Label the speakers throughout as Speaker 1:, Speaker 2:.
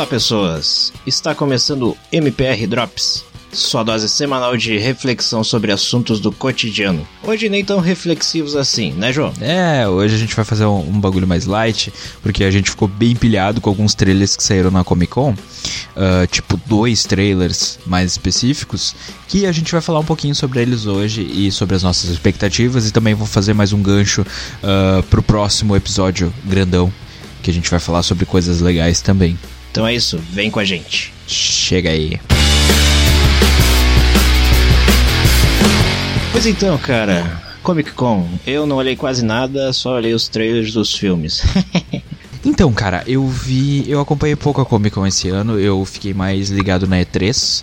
Speaker 1: Olá, pessoas! Está começando o MPR Drops, sua dose semanal de reflexão sobre assuntos do cotidiano. Hoje nem tão reflexivos assim, né, João?
Speaker 2: É, hoje a gente vai fazer um, um bagulho mais light, porque a gente ficou bem pilhado com alguns trailers que saíram na Comic Con, uh, tipo dois trailers mais específicos, que a gente vai falar um pouquinho sobre eles hoje e sobre as nossas expectativas, e também vou fazer mais um gancho uh, pro próximo episódio grandão, que a gente vai falar sobre coisas legais também.
Speaker 1: Então é isso, vem com a gente.
Speaker 2: Chega aí.
Speaker 1: Pois então, cara, Comic Con, eu não olhei quase nada, só olhei os trailers dos filmes.
Speaker 2: Então, cara, eu vi. Eu acompanhei pouco a Comic Con esse ano, eu fiquei mais ligado na E3,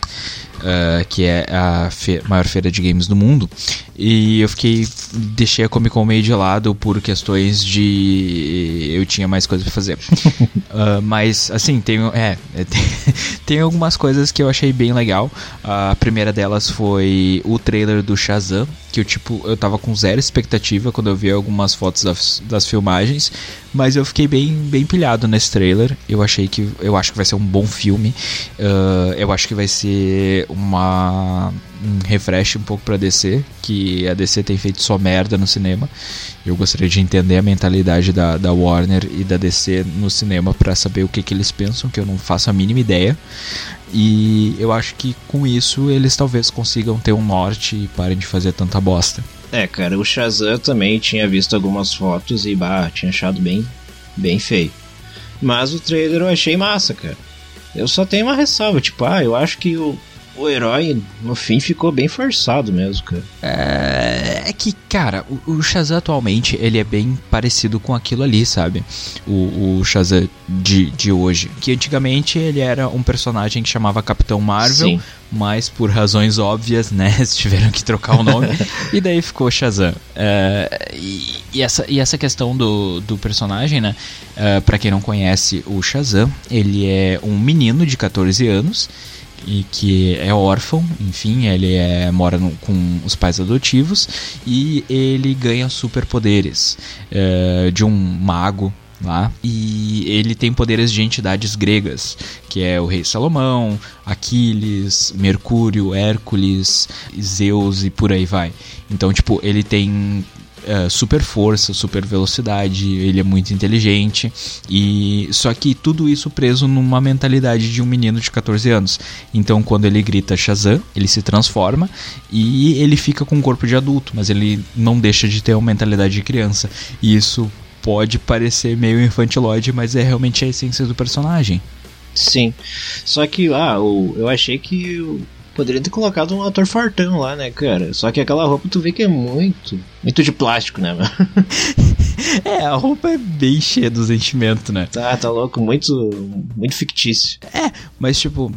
Speaker 2: uh, que é a fe maior feira de games do mundo. E eu fiquei. Deixei a Comic Con meio de lado por questões de. Eu tinha mais coisas pra fazer. uh, mas, assim, tem, é, tem, tem algumas coisas que eu achei bem legal. A primeira delas foi o trailer do Shazam, que eu, tipo, eu tava com zero expectativa quando eu vi algumas fotos das, das filmagens. Mas eu fiquei bem, bem pilhado nesse trailer. Eu achei que. Eu acho que vai ser um bom filme. Uh, eu acho que vai ser uma um refresh um pouco pra DC, que a DC tem feito só merda no cinema. Eu gostaria de entender a mentalidade da, da Warner e da DC no cinema para saber o que, que eles pensam, que eu não faço a mínima ideia. E eu acho que com isso eles talvez consigam ter um norte e parem de fazer tanta bosta.
Speaker 1: É, cara, o Shazam também tinha visto algumas fotos e bah, tinha achado bem, bem feio. Mas o trailer eu achei massa, cara. Eu só tenho uma ressalva, tipo, ah, eu acho que o, o herói, no fim, ficou bem forçado mesmo, cara.
Speaker 2: É, é que, cara, o, o, Shazam atualmente, ele é bem parecido com aquilo ali, sabe? O, o Shazam de, de hoje. Que antigamente ele era um personagem que chamava Capitão Marvel, Sim. mas por razões óbvias, né, tiveram que trocar o nome, e daí ficou Shazam. É, e, e, essa, e essa questão do, do personagem, né, é, pra quem não conhece o Shazam, ele é um menino de 14 anos, e que é órfão, enfim, ele é, mora no, com os pais adotivos e ele ganha superpoderes é, de um mago lá e ele tem poderes de entidades gregas, que é o rei Salomão, Aquiles, Mercúrio, Hércules, Zeus e por aí vai. Então, tipo, ele tem uh, super força, super velocidade, ele é muito inteligente e só que tudo isso preso numa mentalidade de um menino de 14 anos. Então quando ele grita Shazam, ele se transforma e ele fica com um corpo de adulto, mas ele não deixa de ter uma mentalidade de criança. E isso pode parecer meio infantiloide, mas é realmente a essência do personagem.
Speaker 1: Sim. Só que, ah, eu achei que Poderia ter colocado um ator fortão lá, né, cara? Só que aquela roupa tu vê que é muito. Muito de plástico, né, mano?
Speaker 2: é, a roupa é bem cheia do sentimento, né?
Speaker 1: Tá, tá louco, muito. Muito fictício.
Speaker 2: É, mas tipo.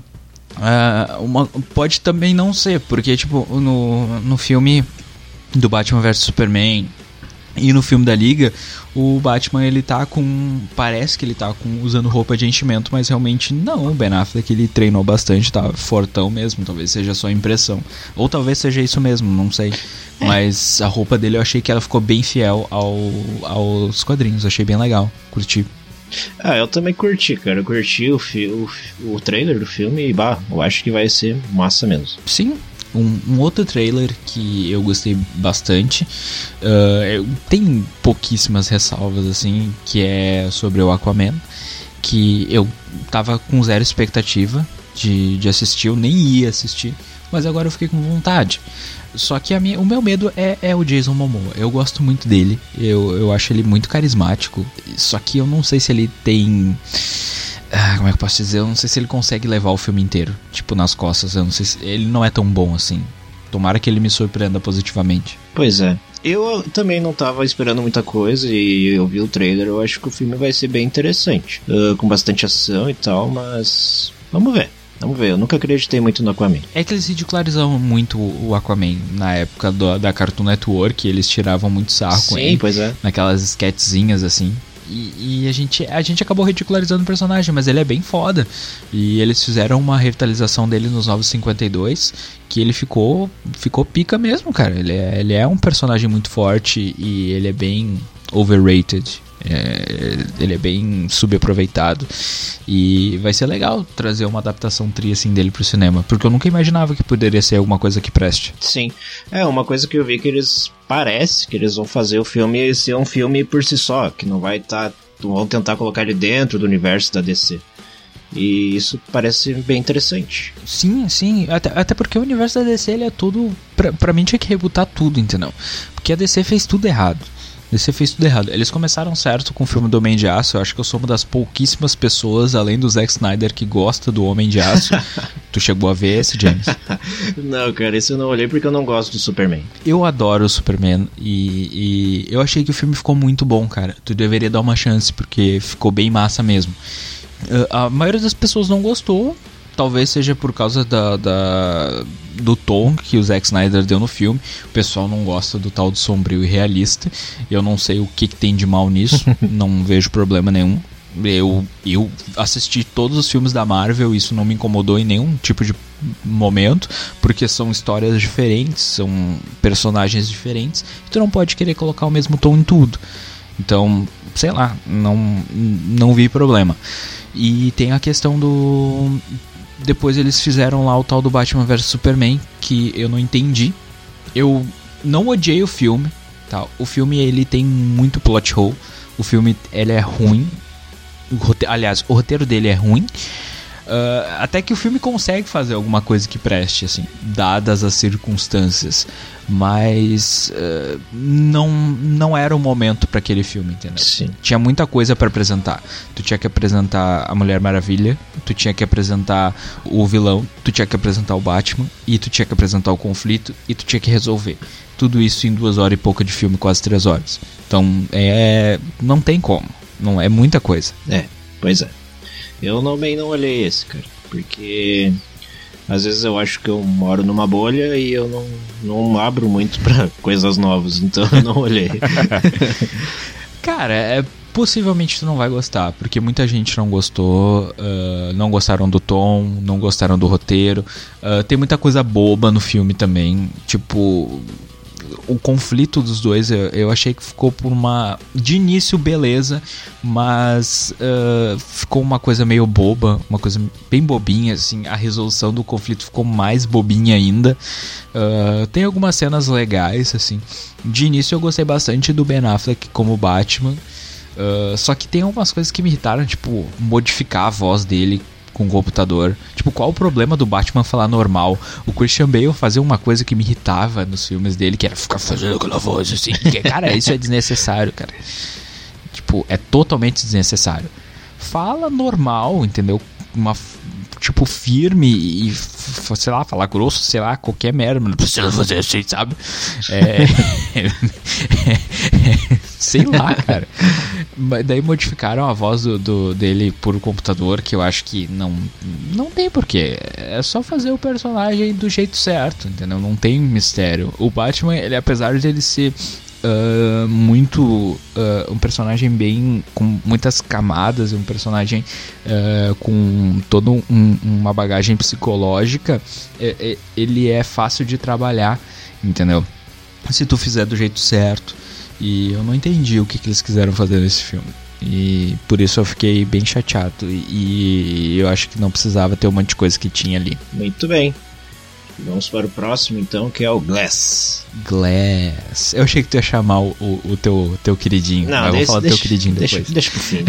Speaker 2: Uh, uma, pode também não ser, porque, tipo, no, no filme do Batman vs Superman e no filme da Liga, o Batman ele tá com. Parece que ele tá com, usando roupa de enchimento, mas realmente não. O Ben Affleck ele treinou bastante, tá fortão mesmo. Talvez seja só impressão. Ou talvez seja isso mesmo, não sei. É. Mas a roupa dele eu achei que ela ficou bem fiel ao, aos quadrinhos. Achei bem legal. Curti.
Speaker 1: Ah, eu também curti, cara. Eu curti o, o, o trailer do filme e, bah, eu acho que vai ser massa mesmo.
Speaker 2: Sim, um, um, outro trailer que eu gostei bastante, uh, tem pouquíssimas ressalvas assim, que é sobre o Aquaman, que eu tava com zero expectativa de, de assistir, eu nem ia assistir, mas agora eu fiquei com vontade. Só que a minha, o meu medo é, é o Jason Momoa. Eu gosto muito dele, eu, eu acho ele muito carismático, só que eu não sei se ele tem ah, como é que eu posso dizer? Eu não sei se ele consegue levar o filme inteiro, tipo, nas costas. Eu não sei se. Ele não é tão bom assim. Tomara que ele me surpreenda positivamente.
Speaker 1: Pois é. Eu também não tava esperando muita coisa e eu vi o trailer. Eu acho que o filme vai ser bem interessante. Uh, com bastante ação e tal, mas. Vamos ver. Vamos ver, eu nunca acreditei muito no Aquaman.
Speaker 2: É que eles ridicularizavam muito o Aquaman na época do, da Cartoon Network, eles tiravam muito sarro
Speaker 1: Sim,
Speaker 2: com ele.
Speaker 1: pois é.
Speaker 2: Naquelas sketchzinhas assim. E, a, gente, a gente acabou ridicularizando o personagem, mas ele é bem foda. E eles fizeram uma revitalização dele nos Novos 52, que ele ficou ficou pica mesmo, cara. Ele é, ele é um personagem muito forte e ele é bem overrated. É, ele é bem subaproveitado e vai ser legal trazer uma adaptação tri assim dele pro cinema, porque eu nunca imaginava que poderia ser alguma coisa que preste.
Speaker 1: Sim. É, uma coisa que eu vi que eles parece que eles vão fazer o filme ser um filme por si só, que não vai estar tá, vão tentar colocar ele dentro do universo da DC. E isso parece bem interessante.
Speaker 2: Sim, sim. Até, até porque o universo da DC ele é todo. Pra, pra mim tinha que rebutar tudo, entendeu? Porque a DC fez tudo errado. DC fez tudo errado. Eles começaram certo com o filme do Homem de Aço. Eu acho que eu sou uma das pouquíssimas pessoas, além do Zack Snyder, que gosta do Homem de Aço. tu chegou a ver esse, James?
Speaker 1: não, cara, esse eu não olhei porque eu não gosto do Superman.
Speaker 2: Eu adoro o Superman e, e eu achei que o filme ficou muito bom, cara. Tu deveria dar uma chance, porque ficou bem massa mesmo. Uh, a maioria das pessoas não gostou. Talvez seja por causa da, da, do tom que o Zack Snyder deu no filme. O pessoal não gosta do tal do sombrio e realista. Eu não sei o que, que tem de mal nisso. não vejo problema nenhum. Eu, eu assisti todos os filmes da Marvel, isso não me incomodou em nenhum tipo de momento, porque são histórias diferentes, são personagens diferentes, e tu não pode querer colocar o mesmo tom em tudo. Então, sei lá, não, não vi problema. E tem a questão do. Depois eles fizeram lá o tal do Batman vs Superman, que eu não entendi. Eu não odiei o filme, tá? O filme ele tem muito plot hole. O filme ele é ruim. O roteiro, aliás, o roteiro dele é ruim. Uh, até que o filme consegue fazer alguma coisa que preste, assim, dadas as circunstâncias. Mas uh, não, não era o momento para aquele filme, entendeu?
Speaker 1: Sim.
Speaker 2: Tinha muita coisa para apresentar. Tu tinha que apresentar a Mulher Maravilha, tu tinha que apresentar o vilão, tu tinha que apresentar o Batman, e tu tinha que apresentar o conflito, e tu tinha que resolver. Tudo isso em duas horas e pouca de filme, quase três horas. Então, é, não tem como. Não é muita coisa.
Speaker 1: É, pois é. Eu também não olhei esse, cara, porque às vezes eu acho que eu moro numa bolha e eu não, não abro muito para coisas novas, então eu não olhei.
Speaker 2: cara, é, possivelmente tu não vai gostar, porque muita gente não gostou, uh, não gostaram do tom, não gostaram do roteiro. Uh, tem muita coisa boba no filme também, tipo o conflito dos dois eu, eu, achei que ficou por uma. De início, beleza, mas uh, ficou uma coisa meio boba, uma coisa bem bobinha, assim. A resolução do conflito ficou mais bobinha ainda. Uh, tem algumas cenas legais, assim. De início, eu gostei bastante do Ben Affleck como Batman. Uh, só que tem algumas coisas que me irritaram, tipo, modificar a voz dele com o computador. Tipo, qual o problema do Batman falar normal? O Christian Bale fazia uma coisa que me irritava nos filmes dele, que era ficar fazendo aquela voz assim. Que, cara, isso é desnecessário, cara. Tipo, é totalmente desnecessário. Fala normal, entendeu? Uma tipo, firme e, sei lá, falar grosso, sei lá, qualquer merda, não precisa fazer assim, sabe? É, sei lá, cara. Daí modificaram a voz do, do, dele por computador, que eu acho que não, não tem porquê. É só fazer o personagem do jeito certo, entendeu? Não tem mistério. O Batman, ele apesar de ele ser uh, muito. Uh, um personagem bem. com muitas camadas, um personagem uh, com toda um, uma bagagem psicológica, é, é, ele é fácil de trabalhar, entendeu? Se tu fizer do jeito certo. E eu não entendi o que, que eles quiseram fazer nesse filme. E por isso eu fiquei bem chateado. E, eu acho que não precisava ter um monte de coisa que tinha ali.
Speaker 1: Muito bem. Vamos para o próximo então, que é o Glass.
Speaker 2: Glass. Eu achei que tu ia chamar o, o, o teu, teu queridinho.
Speaker 1: Não,
Speaker 2: eu
Speaker 1: deixa,
Speaker 2: vou falar
Speaker 1: deixa,
Speaker 2: do teu queridinho
Speaker 1: deixa,
Speaker 2: depois.
Speaker 1: Deixa pro
Speaker 2: fim.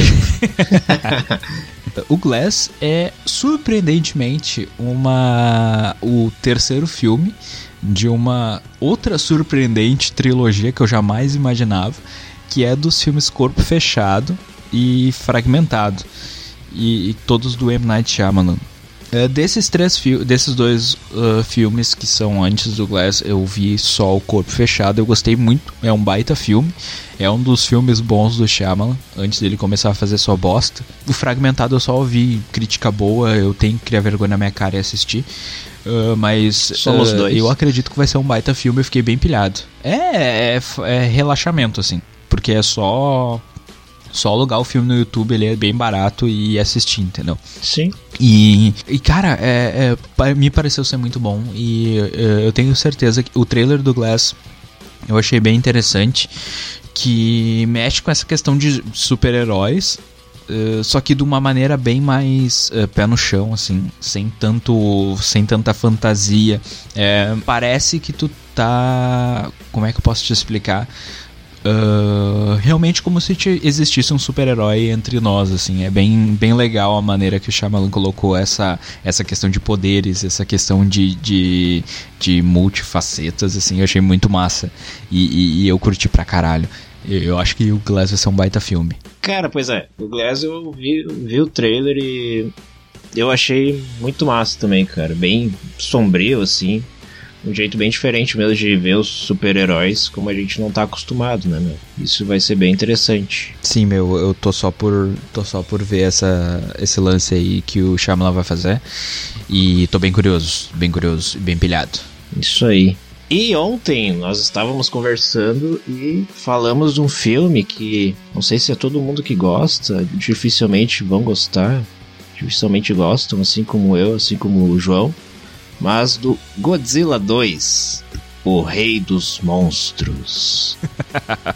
Speaker 2: o Glass é surpreendentemente uma o terceiro filme de uma outra surpreendente trilogia que eu jamais imaginava, que é dos filmes Corpo Fechado e Fragmentado. E, e todos do M. Night Shyamalan. Uh, desses três desses dois uh, filmes que são antes do Glass, eu vi só o Corpo Fechado. Eu gostei muito. É um baita filme. É um dos filmes bons do Shyamalan, antes dele começar a fazer sua bosta. O Fragmentado eu só ouvi crítica boa, eu tenho que criar vergonha na minha cara e assistir. Uh, mas
Speaker 1: Somos dois.
Speaker 2: eu acredito que vai ser um baita filme, eu fiquei bem pilhado. É, é, é relaxamento, assim. Porque é só só alugar o filme no YouTube, ele é bem barato e assistir, entendeu?
Speaker 1: Sim.
Speaker 2: E, e cara, é, é, me pareceu ser muito bom e é, eu tenho certeza que o trailer do Glass eu achei bem interessante, que mexe com essa questão de super-heróis, uh, só que de uma maneira bem mais uh, pé no chão, assim, sem tanto, sem tanta fantasia. É, parece que tu tá, como é que eu posso te explicar? Uh, realmente como se existisse um super-herói entre nós, assim. É bem, bem legal a maneira que o Shyamalan colocou essa, essa questão de poderes, essa questão de, de, de multifacetas, assim. Eu achei muito massa. E, e, e eu curti pra caralho. Eu acho que o Glass vai ser um baita filme.
Speaker 1: Cara, pois é. O Glass eu vi, vi o trailer e eu achei muito massa também, cara. Bem sombrio, assim um jeito bem diferente mesmo de ver os super-heróis como a gente não tá acostumado, né, meu? Isso vai ser bem interessante.
Speaker 2: Sim, meu, eu tô só por tô só por ver essa esse lance aí que o Shyamalan vai fazer e tô bem curioso, bem curioso, bem pilhado.
Speaker 1: Isso aí. E ontem nós estávamos conversando e falamos de um filme que não sei se é todo mundo que gosta, dificilmente vão gostar, dificilmente gostam, assim como eu, assim como o João mas do Godzilla 2, o Rei dos Monstros.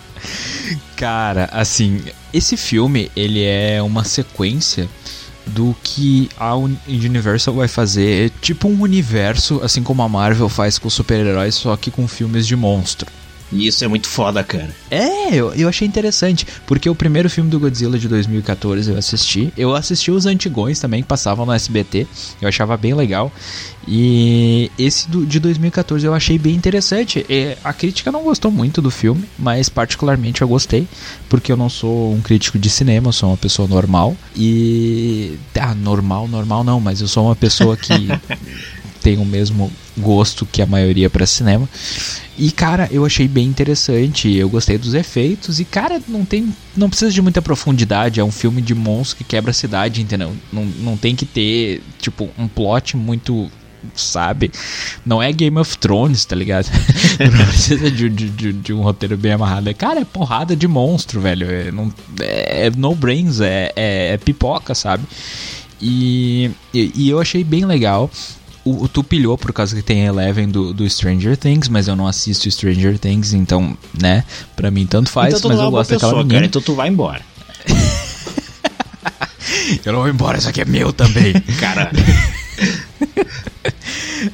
Speaker 2: Cara, assim, esse filme ele é uma sequência do que a Universal vai fazer, tipo um universo, assim como a Marvel faz com super-heróis, só que com filmes de monstro.
Speaker 1: E isso é muito foda, cara.
Speaker 2: É, eu, eu achei interessante, porque o primeiro filme do Godzilla de 2014 eu assisti. Eu assisti os antigões também, que passavam no SBT. Eu achava bem legal. E esse do, de 2014 eu achei bem interessante. E a crítica não gostou muito do filme, mas particularmente eu gostei, porque eu não sou um crítico de cinema, eu sou uma pessoa normal. E. Ah, normal, normal não, mas eu sou uma pessoa que tem o mesmo gosto que a maioria para cinema. E cara, eu achei bem interessante, eu gostei dos efeitos e cara, não tem não precisa de muita profundidade, é um filme de monstro que quebra a cidade, entendeu? Não, não tem que ter tipo um plot muito sabe? Não é Game of Thrones, tá ligado? não precisa de, de, de, um roteiro bem amarrado. Cara, é porrada de monstro, velho. É, não, é, é no brains, é, é, é pipoca, sabe? E, e, e, eu achei bem legal o, tu pilhou por causa que tem Eleven do, do Stranger Things, mas eu não assisto Stranger Things, então, né, pra mim tanto faz, então, mas eu gosto daquela menina. Cara,
Speaker 1: então tu vai embora.
Speaker 2: eu não vou embora, isso aqui é meu também.
Speaker 1: cara.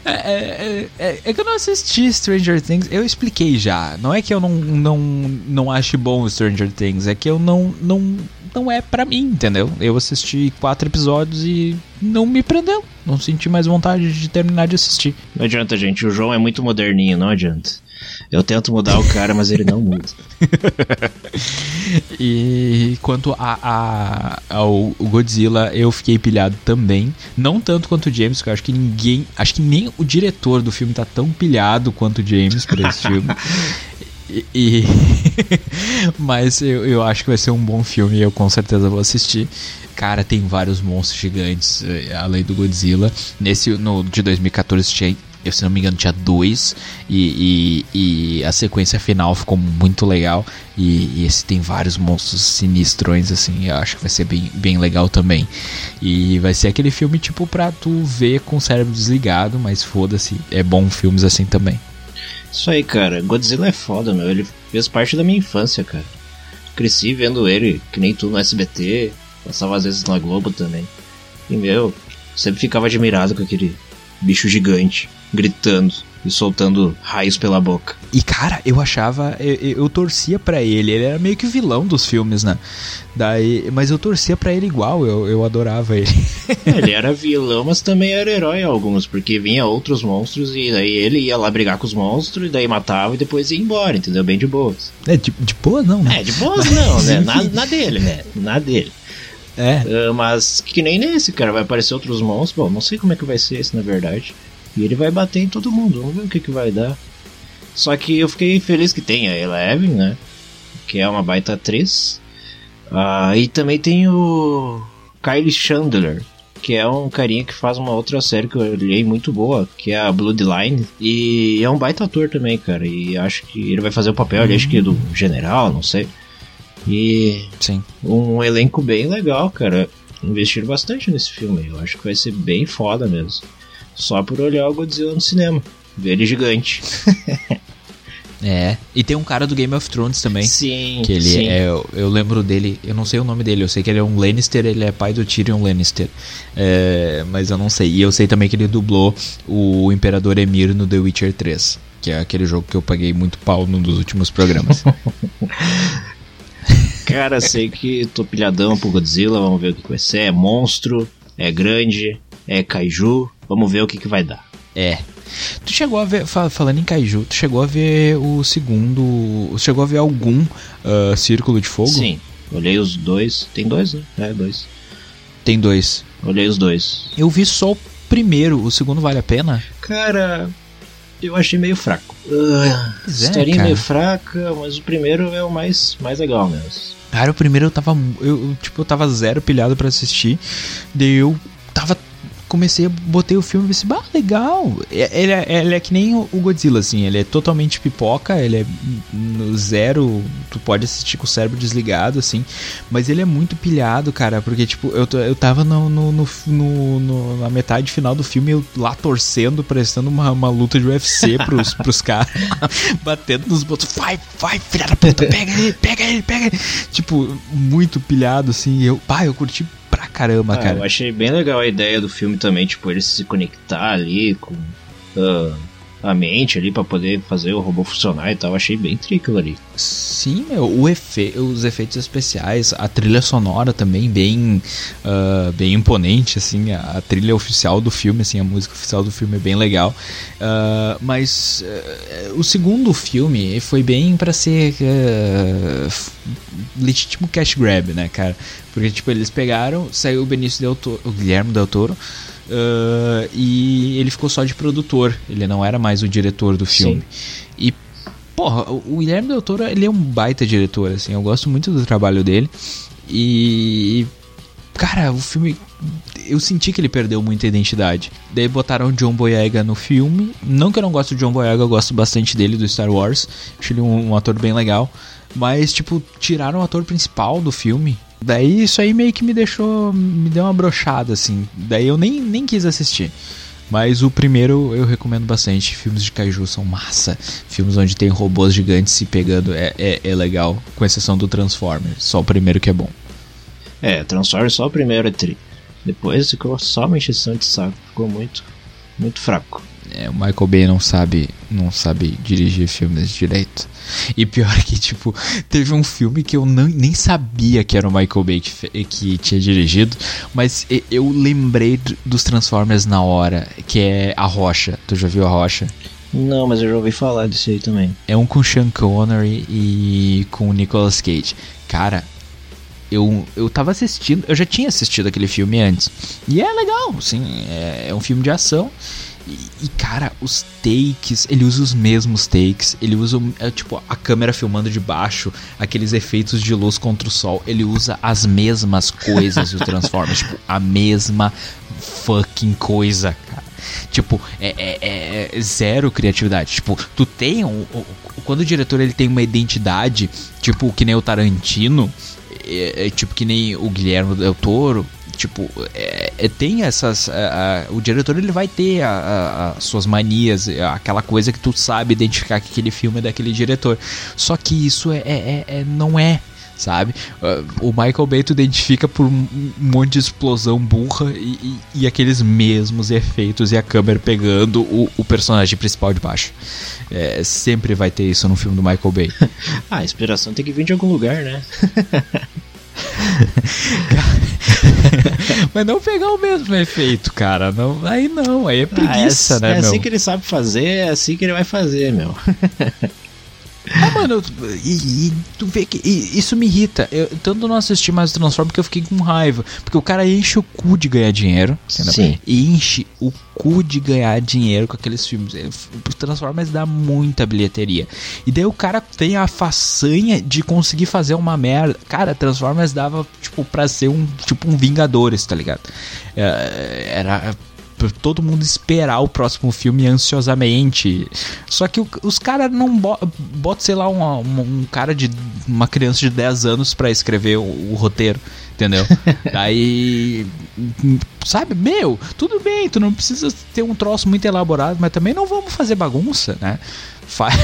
Speaker 2: É, é, é, é, que eu não assisti Stranger Things. Eu expliquei já. Não é que eu não, não, não ache bom Stranger Things, é que eu não, não, não é para mim, entendeu? Eu assisti quatro episódios e não me prendeu. Não senti mais vontade de terminar de assistir.
Speaker 1: Não adianta, gente. O João é muito moderninho, não adianta. Eu tento mudar o cara, mas ele não muda.
Speaker 2: e quanto a, a, ao Godzilla, eu fiquei pilhado também. Não tanto quanto o James, porque eu acho que ninguém. Acho que nem o diretor do filme tá tão pilhado quanto o James por esse filme. E, e mas eu, eu acho que vai ser um bom filme e eu com certeza vou assistir. Cara, tem vários monstros gigantes eh, além do Godzilla. Nesse no de 2014 tinha eu se não me engano tinha dois e, e, e, a sequência final ficou muito legal e, e, esse tem vários monstros sinistrões assim eu acho que vai ser bem, bem legal também e vai ser aquele filme tipo pra tu ver com o cérebro desligado mas foda-se é bom filmes assim também
Speaker 1: isso aí cara. Godzilla é foda meu. Ele fez parte da minha infância cara. Cresci vendo ele que nem tu no SBT passava às vezes na Globo também. E meu sempre ficava admirado com aquele bicho gigante gritando e soltando raios pela boca.
Speaker 2: E cara, eu achava, eu, eu torcia para ele, ele era meio que vilão dos filmes, né? Daí, mas eu torcia para ele igual, eu, eu adorava ele.
Speaker 1: ele era vilão, mas também era herói alguns, porque vinha outros monstros e daí ele ia lá brigar com os monstros, e daí matava e depois ia embora, entendeu? Bem de boas.
Speaker 2: É, de, de boas não,
Speaker 1: né? É, de boas não, né? Na, na dele, né? Na dele. É. Uh, mas que nem nesse, cara, vai aparecer outros monstros. Bom, não sei como é que vai ser esse, na verdade. E ele vai bater em todo mundo, vamos ver o que, que vai dar. Só que eu fiquei feliz que tem a Eleven, né? Que é uma baita atriz. Uh, e também tem o Kylie Chandler, que é um carinha que faz uma outra série que eu olhei muito boa, que é a Bloodline. E é um baita ator também, cara. E acho que ele vai fazer o papel, uhum. acho que do general, não sei. E
Speaker 2: Sim.
Speaker 1: um elenco bem legal, cara. Investiram bastante nesse filme. Eu acho que vai ser bem foda mesmo. Só por olhar o Godzilla no cinema. Ver ele gigante.
Speaker 2: É. E tem um cara do Game of Thrones também.
Speaker 1: Sim.
Speaker 2: Que ele
Speaker 1: sim.
Speaker 2: é. Eu lembro dele, eu não sei o nome dele, eu sei que ele é um Lannister, ele é pai do Tyrion Lannister. É, mas eu não sei. E eu sei também que ele dublou o Imperador Emir no The Witcher 3. Que é aquele jogo que eu paguei muito pau num dos últimos programas.
Speaker 1: Cara, sei que tô pilhadão pro Godzilla, vamos ver o que vai ser. É monstro, é grande, é kaiju, vamos ver o que, que vai dar.
Speaker 2: é. Tu chegou a ver, fa- falando em Kaiju, tu chegou a ver o segundo. Chegou a ver algum ah, Círculo de Fogo?
Speaker 1: Sim, olhei os dois. Tem dois, né? É, dois.
Speaker 2: Tem dois.
Speaker 1: Olhei os dois.
Speaker 2: Eu vi só o primeiro, o segundo vale a pena?
Speaker 1: Cara, eu achei meio fraco. Uh,
Speaker 2: é,
Speaker 1: historinha
Speaker 2: cara.
Speaker 1: meio fraca, mas o primeiro é o mais, mais legal mesmo.
Speaker 2: Cara, o primeiro eu tava. Eu, tipo, eu tava zero pilhado pra assistir. Daí eu. Comecei, botei o filme e pensei, bah, legal. É- Ele é, ele é que nem o Godzilla, assim. Ele é totalmente pipoca, ele é zero. Tu pode assistir com o cérebro desligado, assim. Mas ele é muito pilhado, cara. Porque, tipo, eu, eu tava no, no, no- no- na metade final do filme, eu lá torcendo, prestando uma, uma luta de UFC pros, pros caras. batendo nos botões. Vai, vai, filha da puta, pega ele, pega ele, pega ele. Tipo, muito pilhado, assim. Eu, pá, eu curti caramba,
Speaker 1: Ah,
Speaker 2: cara.
Speaker 1: eu achei bem legal a ideia do filme também, tipo, ele se conectar ali com ah, a mente ali pra poder fazer o robô funcionar e tal. Achei bem triclo ali.
Speaker 2: Sim, meu, o efe, os efeitos especiais, a trilha sonora também bem, ah, bem imponente, assim, a, a trilha oficial do filme, assim, a música oficial do filme é bem legal. Ah, mas eh, o segundo filme foi bem pra ser legítimo cash grab, né, cara? Porque, tipo, eles pegaram, saiu o Benício Del Toro, o Guilherme Del Toro, ah, e ele ficou só de produtor, ele não era mais o diretor do filme. E Porra, o Guilherme Del Toro, ele é um baita diretor, assim, eu gosto muito do trabalho dele. E. Cara, o filme. Eu senti que ele perdeu muita identidade. Daí botaram o John Boyega no filme. Não que eu não gosto do John Boyega, eu gosto bastante dele, do Star Wars. Acho ele um, um ator bem legal. Mas, tipo, tiraram o ator principal do filme. Daí isso aí meio que me deixou. Me deu uma brochada, assim. Daí eu nem, nem quis assistir. Mas o primeiro eu recomendo bastante. Filmes de kaiju são massa. Filmes onde tem robôs gigantes se pegando é, é, é legal. Com exceção do Transformers. Só o primeiro que é bom.
Speaker 1: É, Transformers só o primeiro é tri. Depois ficou só uma encheção de saco. Ficou muito, muito fraco.
Speaker 2: É, o Michael Bay não sabe, não sabe dirigir filmes direito. E pior que, tipo, teve um filme que eu não, nem sabia que era o Michael Bay que, que tinha dirigido, mas eu lembrei do- dos Transformers na hora, que é A Rocha. Tu já viu A Rocha?
Speaker 1: Não, mas eu já ouvi falar desse aí também.
Speaker 2: É um com Sean Connery e com o Nicolas Cage. Cara, eu, eu tava assistindo, eu já tinha assistido aquele filme antes. E é legal, assim, é, é um filme de ação. E, e, cara, os takes, ele usa os mesmos takes, ele usa é, tipo a câmera filmando de baixo, aqueles efeitos de luz contra o sol, ele usa as mesmas coisas do Transformers, tipo, a mesma fucking coisa, cara. Tipo, é, é- é zero criatividade. Tipo, tu tem um, um- quando o diretor ele tem uma identidade, tipo que nem o Tarantino, é, é tipo que nem o Guilherme Del Toro, tipo, é, é, tem essas. a- a- o diretor ele vai ter a- as suas manias, é, aquela coisa que tu sabe identificar que aquele filme é daquele diretor. Só que isso é, é- é- é- não é. Sabe? Uh, O Michael Bay tu identifica por um um monte de explosão burra e, e- e aqueles mesmos efeitos e a câmera pegando o, o personagem principal de baixo. É, sempre vai ter isso no filme do Michael Bay.
Speaker 1: Ah, a inspiração tem que vir de algum lugar, né?
Speaker 2: Mas não pegar o mesmo efeito, cara. Não, aí não, aí é
Speaker 1: Ah, é,
Speaker 2: preguiça,
Speaker 1: é
Speaker 2: né, meu?
Speaker 1: assim que ele sabe fazer, é assim que ele vai fazer, meu.
Speaker 2: Mano, e, e tu vê que e isso me irrita. Eu tanto não assisti mais o Transformers porque eu fiquei com raiva. Porque o cara enche o cu de ganhar dinheiro. entendeu?
Speaker 1: Sim.
Speaker 2: E enche o cu de ganhar dinheiro com aqueles filmes. O Transformers dá muita bilheteria. E daí o cara tem a façanha de conseguir fazer uma merda. Cara, Transformers dava, tipo, pra ser um, tipo, um Vingadores, tá ligado? É, Era todo mundo esperar o próximo filme ansiosamente. Só que o- os caras não bo- botam, sei lá, uma- uma- um cara de. uma criança de 10 anos pra escrever o, o roteiro. Entendeu? Daí, sabe, meu, tudo bem, tu não precisa ter um troço muito elaborado, mas também não vamos fazer bagunça, né? Faz,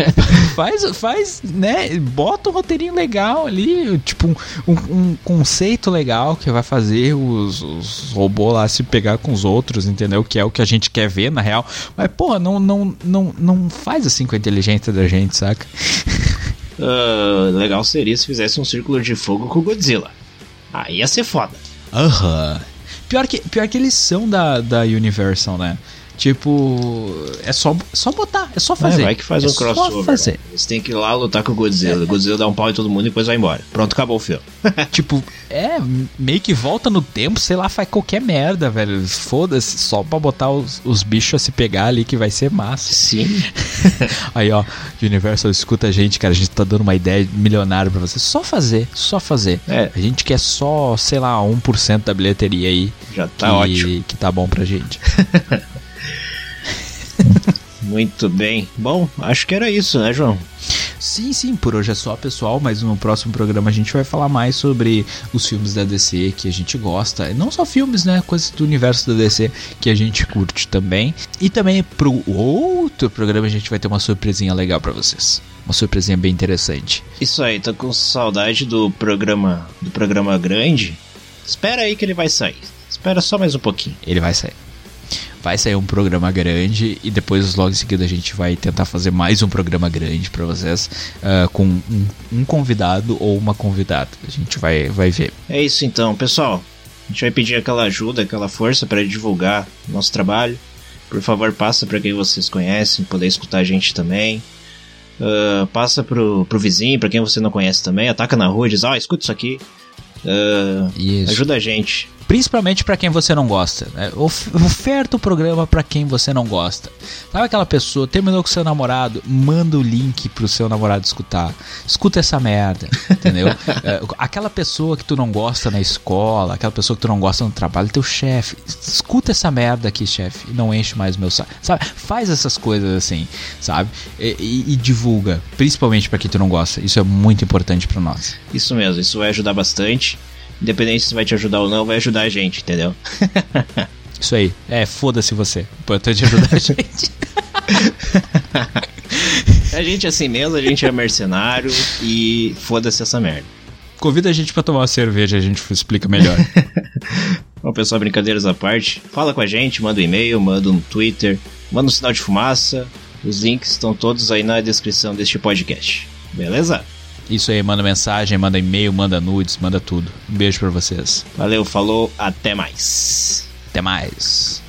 Speaker 2: faz, faz, né? Bota um roteirinho legal ali, tipo um, um, um conceito legal que vai fazer os, os, robôs lá se pegar com os outros, entendeu? Que é o que a gente quer ver na real. Mas, porra, não, não, não, não faz assim com a inteligência da gente, saca?
Speaker 1: Uh, legal seria se fizesse um círculo de fogo com o Godzilla. Aí ia ser foda.
Speaker 2: Aham. Uhum. Pior que, pior que eles são da, da Universal, né? Tipo, é só, só botar, é só fazer. É,
Speaker 1: vai que faz
Speaker 2: é
Speaker 1: um crossover. Fazer. Eles têm que ir lá lutar com o Godzilla. É. O Godzilla dá um pau em todo mundo e depois vai embora. Pronto, acabou o filme.
Speaker 2: tipo, é, meio que volta no tempo, sei lá, faz qualquer merda, velho. Foda-se, só pra botar os, os bichos a se pegar ali que vai ser massa.
Speaker 1: Sim.
Speaker 2: Aí, ó, Universal, escuta a gente, cara. A gente tá dando uma ideia milionária pra você. Só fazer, só fazer. É. A gente quer só, sei lá, 1% da bilheteria aí.
Speaker 1: Já tá
Speaker 2: que,
Speaker 1: ótimo.
Speaker 2: Que tá bom pra gente.
Speaker 1: Muito bem. Bom, acho que era isso, né, João?
Speaker 2: Sim, sim, por hoje é só, pessoal, mas no próximo programa a gente vai falar mais sobre os filmes da DC que a gente gosta. Não só filmes, né? Coisas do universo da DC que a gente curte também. E também pro outro programa a gente vai ter uma surpresinha legal para vocês. Uma surpresinha bem interessante.
Speaker 1: Isso aí, tô com saudade do programa do programa grande. Espera aí que ele vai sair. Espera só mais um pouquinho.
Speaker 2: Ele vai sair vai sair um programa grande e depois logo em seguida a gente vai tentar fazer mais um programa grande para vocês uh, com um, um, convidado ou uma convidada. A gente vai, vai ver.
Speaker 1: É isso então, pessoal. A gente vai pedir aquela ajuda, aquela força para divulgar nosso trabalho. Por favor, passa para quem vocês conhecem, poder escutar a gente também. Uh, passa pro, pro vizinho, para quem você não conhece também. Ataca na rua e diz: Ó, oh, escuta isso aqui. Uh, isso. Ajuda a gente
Speaker 2: principalmente para quem você não gosta. Né? Oferta o programa para quem você não gosta. Sabe aquela pessoa, terminou com seu namorado, manda o link pro seu namorado escutar. Escuta essa merda, entendeu? é, aquela pessoa que tu não gosta na escola, aquela pessoa que tu não gosta no trabalho, teu chefe, escuta essa merda aqui, chefe, e não enche mais meu saco. Sabe? Faz essas coisas assim, sabe? E, e, e divulga, principalmente para quem tu não gosta. Isso é muito importante para nós.
Speaker 1: Isso mesmo, isso vai ajudar bastante. Independente se vai te ajudar ou não, vai ajudar a gente, entendeu?
Speaker 2: Isso aí. É, foda-se você. O importante é ajudar a gente.
Speaker 1: a gente é assim mesmo, a gente é mercenário e foda-se essa merda.
Speaker 2: Convida a gente para tomar uma cerveja, a gente explica melhor.
Speaker 1: Bom, pessoal, brincadeiras à parte, fala com a gente, manda um e-mail, manda um Twitter, manda um sinal de fumaça. Os links estão todos aí na descrição deste podcast. Beleza?
Speaker 2: Isso aí, manda mensagem, manda e-mail, manda nudes, manda tudo. Um beijo para vocês.
Speaker 1: Valeu, falou, até mais.
Speaker 2: Até mais.